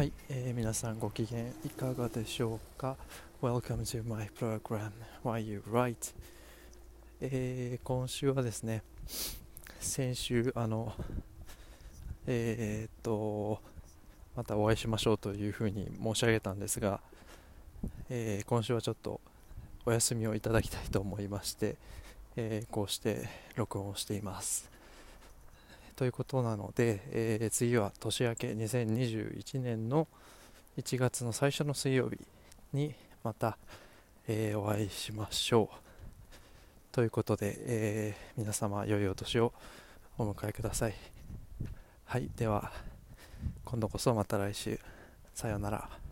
はい、えー、皆さんご機嫌いかがでしょうか？Welcome to my program. Why You Write、えー、今週はですね先週あのえー、っとまたお会いしましょうというふうに申し上げたんですが、えー、今週はちょっとお休みをいただきたいと思いまして、えー、こうして録音をしています。ということなので、えー、次は年明け2021年の1月の最初の水曜日にまた、えー、お会いしましょう。ということで、えー、皆様良いお年をお迎えください。はい、では今度こそまた来週。さようなら。